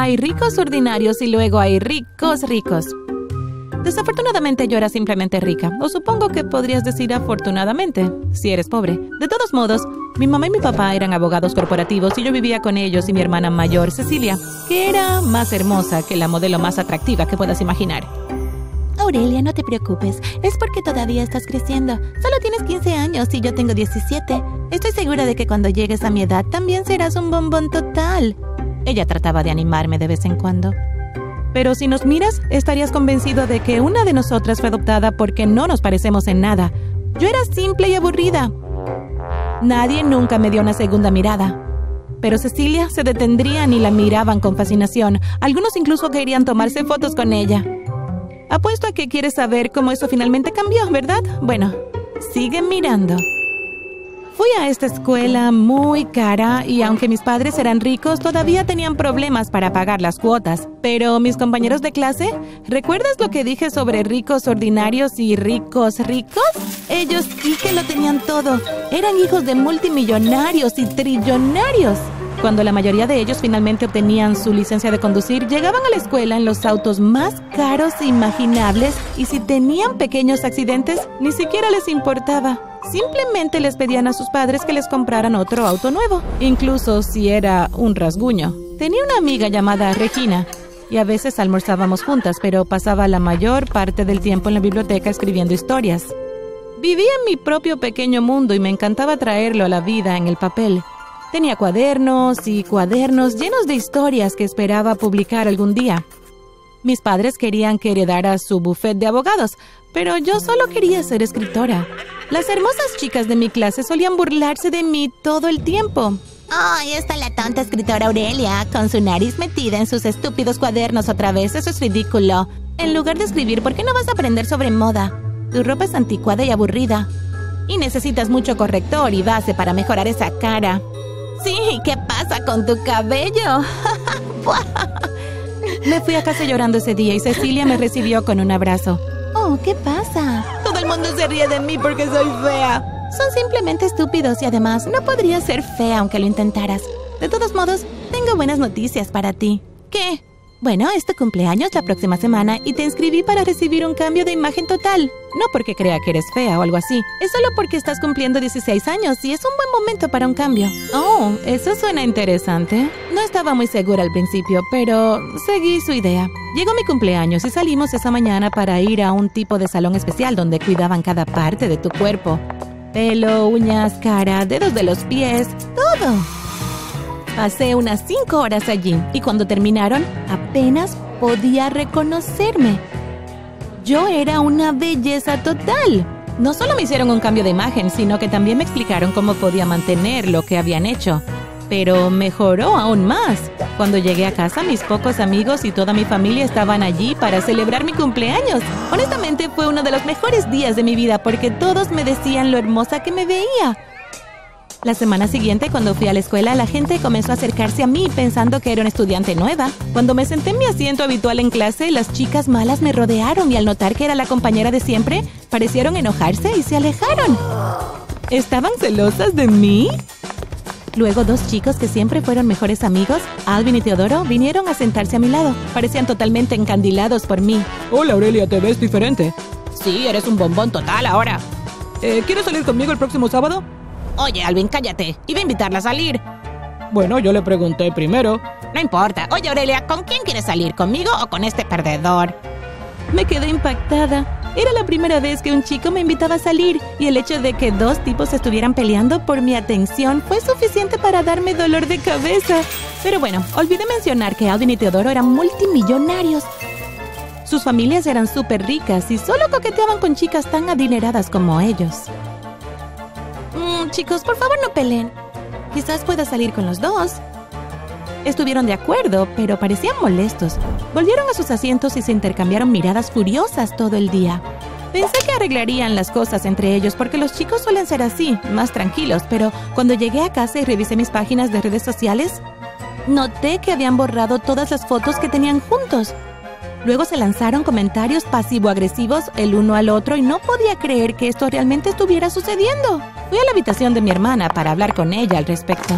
Hay ricos ordinarios y luego hay ricos ricos. Desafortunadamente yo era simplemente rica, o supongo que podrías decir afortunadamente, si eres pobre. De todos modos, mi mamá y mi papá eran abogados corporativos y yo vivía con ellos y mi hermana mayor, Cecilia, que era más hermosa que la modelo más atractiva que puedas imaginar. Aurelia, no te preocupes, es porque todavía estás creciendo. Solo tienes 15 años y yo tengo 17. Estoy segura de que cuando llegues a mi edad también serás un bombón total. Ella trataba de animarme de vez en cuando. Pero si nos miras, estarías convencido de que una de nosotras fue adoptada porque no nos parecemos en nada. Yo era simple y aburrida. Nadie nunca me dio una segunda mirada. Pero Cecilia se detendrían y la miraban con fascinación. Algunos incluso querían tomarse fotos con ella. Apuesto a que quieres saber cómo eso finalmente cambió, ¿verdad? Bueno, sigue mirando. Fui a esta escuela muy cara y aunque mis padres eran ricos, todavía tenían problemas para pagar las cuotas. Pero mis compañeros de clase, ¿recuerdas lo que dije sobre ricos ordinarios y ricos ricos? Ellos sí que lo tenían todo. Eran hijos de multimillonarios y trillonarios. Cuando la mayoría de ellos finalmente obtenían su licencia de conducir, llegaban a la escuela en los autos más caros imaginables y si tenían pequeños accidentes, ni siquiera les importaba. Simplemente les pedían a sus padres que les compraran otro auto nuevo, incluso si era un rasguño. Tenía una amiga llamada Regina, y a veces almorzábamos juntas, pero pasaba la mayor parte del tiempo en la biblioteca escribiendo historias. Vivía en mi propio pequeño mundo y me encantaba traerlo a la vida en el papel. Tenía cuadernos y cuadernos llenos de historias que esperaba publicar algún día. Mis padres querían que heredara su buffet de abogados, pero yo solo quería ser escritora. Las hermosas chicas de mi clase solían burlarse de mí todo el tiempo. ¡Ay, está la tonta escritora Aurelia, con su nariz metida en sus estúpidos cuadernos otra vez! Eso es ridículo. En lugar de escribir, ¿por qué no vas a aprender sobre moda? Tu ropa es anticuada y aburrida. Y necesitas mucho corrector y base para mejorar esa cara. Sí, ¿qué pasa con tu cabello? me fui a casa llorando ese día y Cecilia me recibió con un abrazo. Oh, ¿qué pasa? Todo el mundo se ríe de mí porque soy fea. Son simplemente estúpidos y además no podrías ser fea aunque lo intentaras. De todos modos, tengo buenas noticias para ti. ¿Qué? Bueno, es tu cumpleaños la próxima semana y te inscribí para recibir un cambio de imagen total. No porque crea que eres fea o algo así, es solo porque estás cumpliendo 16 años y es un buen momento para un cambio. Oh, eso suena interesante. No estaba muy segura al principio, pero seguí su idea. Llegó mi cumpleaños y salimos esa mañana para ir a un tipo de salón especial donde cuidaban cada parte de tu cuerpo. Pelo, uñas, cara, dedos de los pies, todo. Pasé unas cinco horas allí y cuando terminaron apenas podía reconocerme. Yo era una belleza total. No solo me hicieron un cambio de imagen, sino que también me explicaron cómo podía mantener lo que habían hecho. Pero mejoró aún más. Cuando llegué a casa, mis pocos amigos y toda mi familia estaban allí para celebrar mi cumpleaños. Honestamente, fue uno de los mejores días de mi vida porque todos me decían lo hermosa que me veía. La semana siguiente, cuando fui a la escuela, la gente comenzó a acercarse a mí pensando que era una estudiante nueva. Cuando me senté en mi asiento habitual en clase, las chicas malas me rodearon y al notar que era la compañera de siempre, parecieron enojarse y se alejaron. ¿Estaban celosas de mí? Luego dos chicos que siempre fueron mejores amigos, Alvin y Teodoro, vinieron a sentarse a mi lado. Parecían totalmente encandilados por mí. Hola Aurelia, te ves diferente. Sí, eres un bombón total ahora. Eh, ¿Quieres salir conmigo el próximo sábado? Oye, Alvin, cállate. Iba a invitarla a salir. Bueno, yo le pregunté primero. No importa. Oye, Aurelia, ¿con quién quieres salir? ¿Conmigo o con este perdedor? Me quedé impactada. Era la primera vez que un chico me invitaba a salir y el hecho de que dos tipos estuvieran peleando por mi atención fue suficiente para darme dolor de cabeza. Pero bueno, olvidé mencionar que Alvin y Teodoro eran multimillonarios. Sus familias eran súper ricas y solo coqueteaban con chicas tan adineradas como ellos. Chicos, por favor no peleen. Quizás pueda salir con los dos. Estuvieron de acuerdo, pero parecían molestos. Volvieron a sus asientos y se intercambiaron miradas furiosas todo el día. Pensé que arreglarían las cosas entre ellos porque los chicos suelen ser así, más tranquilos, pero cuando llegué a casa y revisé mis páginas de redes sociales, noté que habían borrado todas las fotos que tenían juntos. Luego se lanzaron comentarios pasivo-agresivos el uno al otro y no podía creer que esto realmente estuviera sucediendo. Fui a la habitación de mi hermana para hablar con ella al respecto.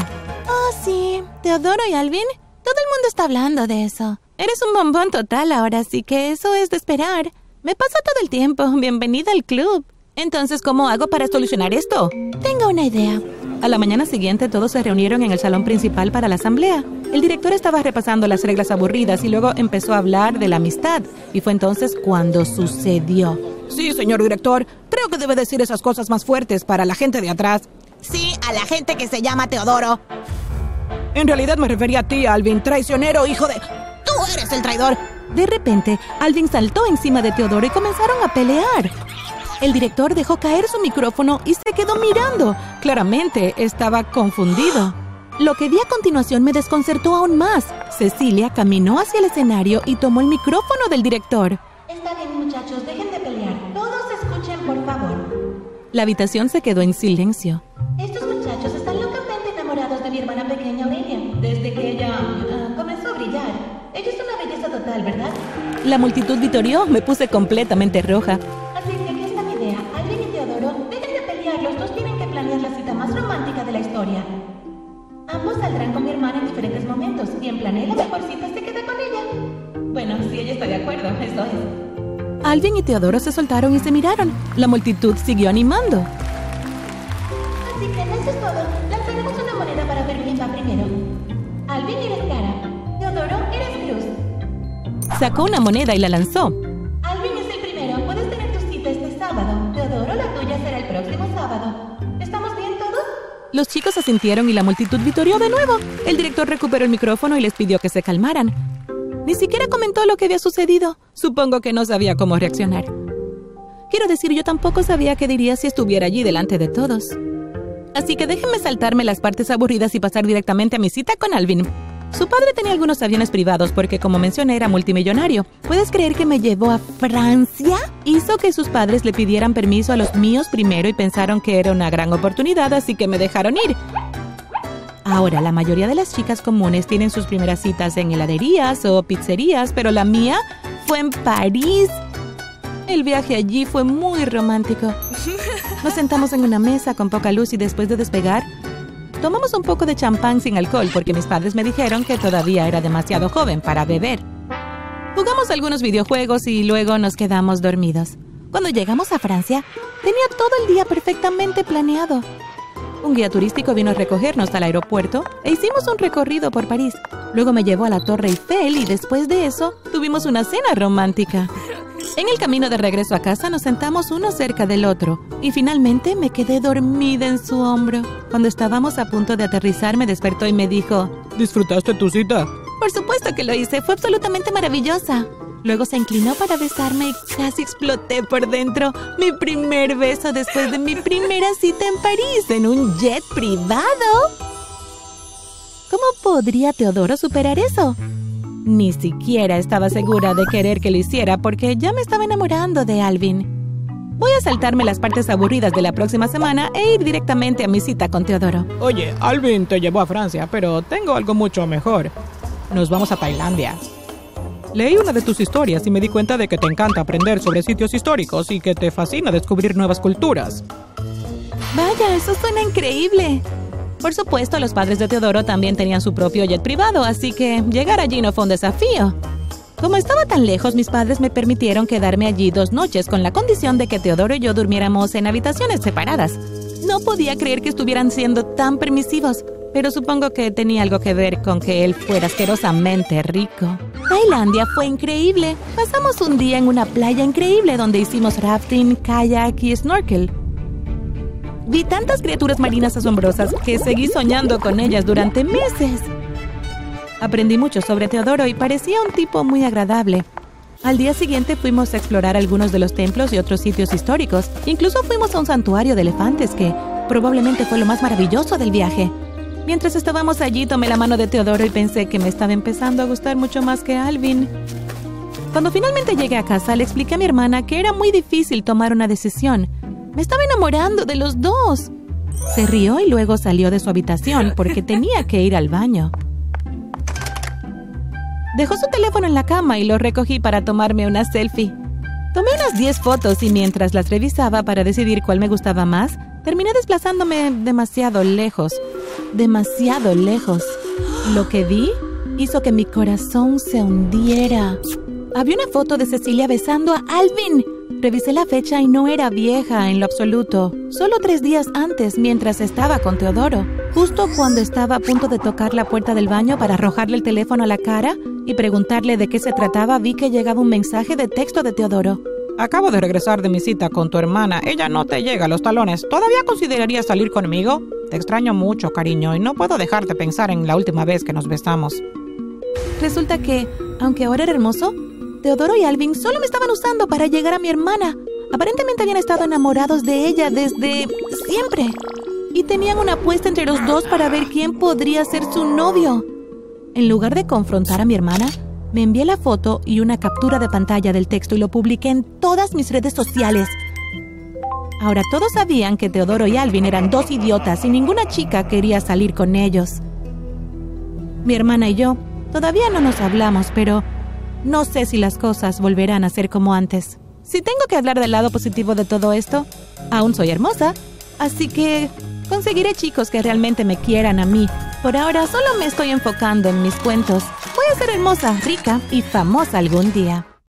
Oh, sí. Teodoro y Alvin Todo el mundo está hablando de eso. Eres un bombón total ahora, así que eso es de esperar. Me pasa todo el tiempo. Bienvenida al club. Entonces, ¿cómo hago para solucionar esto? Tengo una idea. A la mañana siguiente todos se reunieron en el salón principal para la asamblea. El director estaba repasando las reglas aburridas y luego empezó a hablar de la amistad. Y fue entonces cuando sucedió. Sí, señor director. Creo que debe decir esas cosas más fuertes para la gente de atrás. Sí, a la gente que se llama Teodoro. En realidad me refería a ti, Alvin, traicionero, hijo de... Tú eres el traidor. De repente, Alvin saltó encima de Teodoro y comenzaron a pelear. El director dejó caer su micrófono y se quedó mirando. Claramente estaba confundido. Lo que vi a continuación me desconcertó aún más. Cecilia caminó hacia el escenario y tomó el micrófono del director. Está bien, muchachos, dejen de pelear. Todos escuchen, por favor. La habitación se quedó en silencio. Estos muchachos están locamente enamorados de mi hermana pequeña Aurelia, desde que ella ah, comenzó a brillar. Ella es una belleza total, ¿verdad? La multitud vitorió, me puse completamente roja. Planee la mejor cita se queda con ella. Bueno, si ella está de acuerdo, eso es. Alvin y Teodoro se soltaron y se miraron. La multitud siguió animando. Así que eso es todo. Lanzaremos una moneda para ver quién va primero. Alvin eres cara. Teodoro eres Cruz. Sacó una moneda y la lanzó. Los chicos asintieron y la multitud vitorió de nuevo. El director recuperó el micrófono y les pidió que se calmaran. Ni siquiera comentó lo que había sucedido. Supongo que no sabía cómo reaccionar. Quiero decir, yo tampoco sabía qué diría si estuviera allí delante de todos. Así que déjenme saltarme las partes aburridas y pasar directamente a mi cita con Alvin. Su padre tenía algunos aviones privados porque, como mencioné, era multimillonario. ¿Puedes creer que me llevó a Francia? Hizo que sus padres le pidieran permiso a los míos primero y pensaron que era una gran oportunidad, así que me dejaron ir. Ahora, la mayoría de las chicas comunes tienen sus primeras citas en heladerías o pizzerías, pero la mía fue en París. El viaje allí fue muy romántico. Nos sentamos en una mesa con poca luz y después de despegar, tomamos un poco de champán sin alcohol porque mis padres me dijeron que todavía era demasiado joven para beber. Jugamos algunos videojuegos y luego nos quedamos dormidos. Cuando llegamos a Francia, tenía todo el día perfectamente planeado. Un guía turístico vino a recogernos al aeropuerto e hicimos un recorrido por París. Luego me llevó a la Torre Eiffel y después de eso tuvimos una cena romántica. En el camino de regreso a casa nos sentamos uno cerca del otro y finalmente me quedé dormida en su hombro. Cuando estábamos a punto de aterrizar me despertó y me dijo, ¿Disfrutaste tu cita? por supuesto que lo hice, fue absolutamente maravillosa. Luego se inclinó para besarme y casi exploté por dentro. Mi primer beso después de mi primera cita en París, en un jet privado. ¿Cómo podría Teodoro superar eso? Ni siquiera estaba segura de querer que lo hiciera porque ya me estaba enamorando de Alvin. Voy a saltarme las partes aburridas de la próxima semana e ir directamente a mi cita con Teodoro. Oye, Alvin te llevó a Francia, pero tengo algo mucho mejor. Nos vamos a Tailandia. Leí una de tus historias y me di cuenta de que te encanta aprender sobre sitios históricos y que te fascina descubrir nuevas culturas. Vaya, eso suena increíble. Por supuesto, los padres de Teodoro también tenían su propio jet privado, así que llegar allí no fue un desafío. Como estaba tan lejos, mis padres me permitieron quedarme allí dos noches con la condición de que Teodoro y yo durmiéramos en habitaciones separadas. No podía creer que estuvieran siendo tan permisivos, pero supongo que tenía algo que ver con que él fuera asquerosamente rico. Tailandia fue increíble. Pasamos un día en una playa increíble donde hicimos rafting, kayak y snorkel. Vi tantas criaturas marinas asombrosas que seguí soñando con ellas durante meses. Aprendí mucho sobre Teodoro y parecía un tipo muy agradable. Al día siguiente fuimos a explorar algunos de los templos y otros sitios históricos. Incluso fuimos a un santuario de elefantes que probablemente fue lo más maravilloso del viaje. Mientras estábamos allí tomé la mano de Teodoro y pensé que me estaba empezando a gustar mucho más que Alvin. Cuando finalmente llegué a casa le expliqué a mi hermana que era muy difícil tomar una decisión. Me estaba enamorando de los dos. Se rió y luego salió de su habitación porque tenía que ir al baño. Dejó su teléfono en la cama y lo recogí para tomarme una selfie. Tomé unas 10 fotos y mientras las revisaba para decidir cuál me gustaba más, terminé desplazándome demasiado lejos. Demasiado lejos. Lo que vi hizo que mi corazón se hundiera. Había una foto de Cecilia besando a Alvin. Revisé la fecha y no era vieja en lo absoluto. Solo tres días antes, mientras estaba con Teodoro. Justo cuando estaba a punto de tocar la puerta del baño para arrojarle el teléfono a la cara y preguntarle de qué se trataba, vi que llegaba un mensaje de texto de Teodoro. Acabo de regresar de mi cita con tu hermana. Ella no te llega a los talones. ¿Todavía considerarías salir conmigo? Te extraño mucho, cariño, y no puedo dejarte pensar en la última vez que nos besamos. Resulta que, aunque ahora era hermoso, Teodoro y Alvin solo me estaban usando para llegar a mi hermana. Aparentemente habían estado enamorados de ella desde siempre. Y tenían una apuesta entre los dos para ver quién podría ser su novio. En lugar de confrontar a mi hermana, me envié la foto y una captura de pantalla del texto y lo publiqué en todas mis redes sociales. Ahora todos sabían que Teodoro y Alvin eran dos idiotas y ninguna chica quería salir con ellos. Mi hermana y yo todavía no nos hablamos, pero no sé si las cosas volverán a ser como antes. Si tengo que hablar del lado positivo de todo esto, aún soy hermosa, así que conseguiré chicos que realmente me quieran a mí. Por ahora solo me estoy enfocando en mis cuentos. Voy a ser hermosa, rica y famosa algún día.